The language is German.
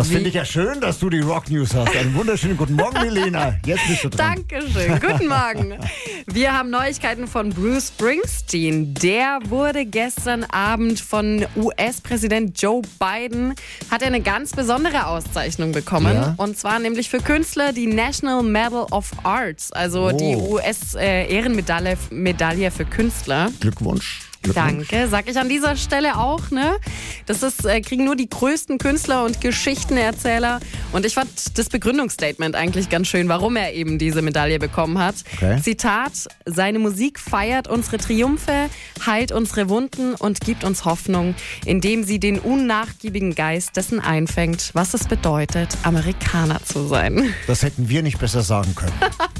Das finde ich ja schön, dass du die Rock News hast. Einen wunderschönen guten Morgen, Milena. Jetzt bist du dran. Dankeschön. Guten Morgen. Wir haben Neuigkeiten von Bruce Springsteen. Der wurde gestern Abend von US-Präsident Joe Biden, hat er eine ganz besondere Auszeichnung bekommen. Ja. Und zwar nämlich für Künstler die National Medal of Arts, also Oh. die US-Ehrenmedaille Medaille für Künstler. Glückwunsch. Danke, sag ich an dieser Stelle auch, ne? Das ist, äh, kriegen nur die größten Künstler und Geschichtenerzähler. Und ich fand das Begründungsstatement eigentlich ganz schön, warum er eben diese Medaille bekommen hat. Okay. Zitat: Seine Musik feiert unsere Triumphe, heilt unsere Wunden und gibt uns Hoffnung, indem sie den unnachgiebigen Geist dessen einfängt, was es bedeutet, Amerikaner zu sein. Das hätten wir nicht besser sagen können.